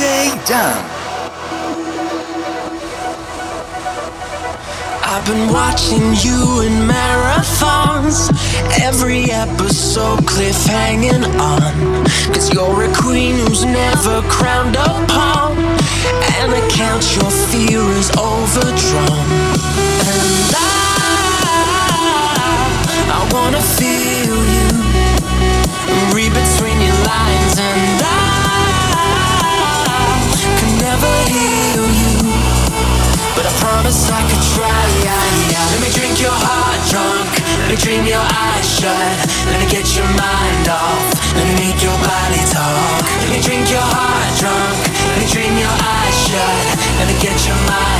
Down. I've been watching you in marathons, every episode cliffhanging on. Cause you're a queen who's never crowned upon, and I count your fear is overdrawn. And I, I wanna feel. keep your eyes shut. Let me get your mind off. Let me make your body talk. Let me drink your heart drunk. Let me dream your eyes shut. Let me get your mind.